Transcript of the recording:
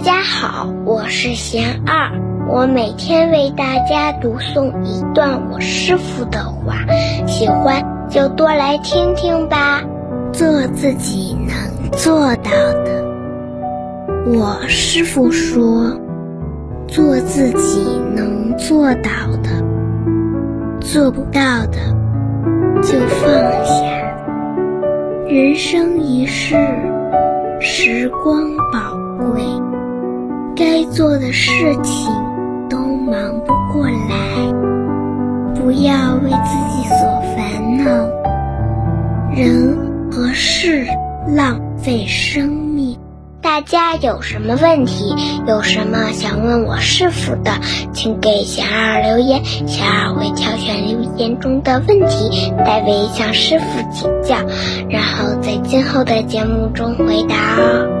大家好，我是贤二，我每天为大家读诵一段我师傅的话，喜欢就多来听听吧。做自己能做到的，我师傅说，做自己能做到的，做不到的就放下。人生一世，时光宝贵。该做的事情都忙不过来，不要为自己所烦恼。人和事浪费生命。大家有什么问题，有什么想问我师傅的，请给小二留言，小二会挑选留言中的问题，代为向师傅请教，然后在今后的节目中回答哦。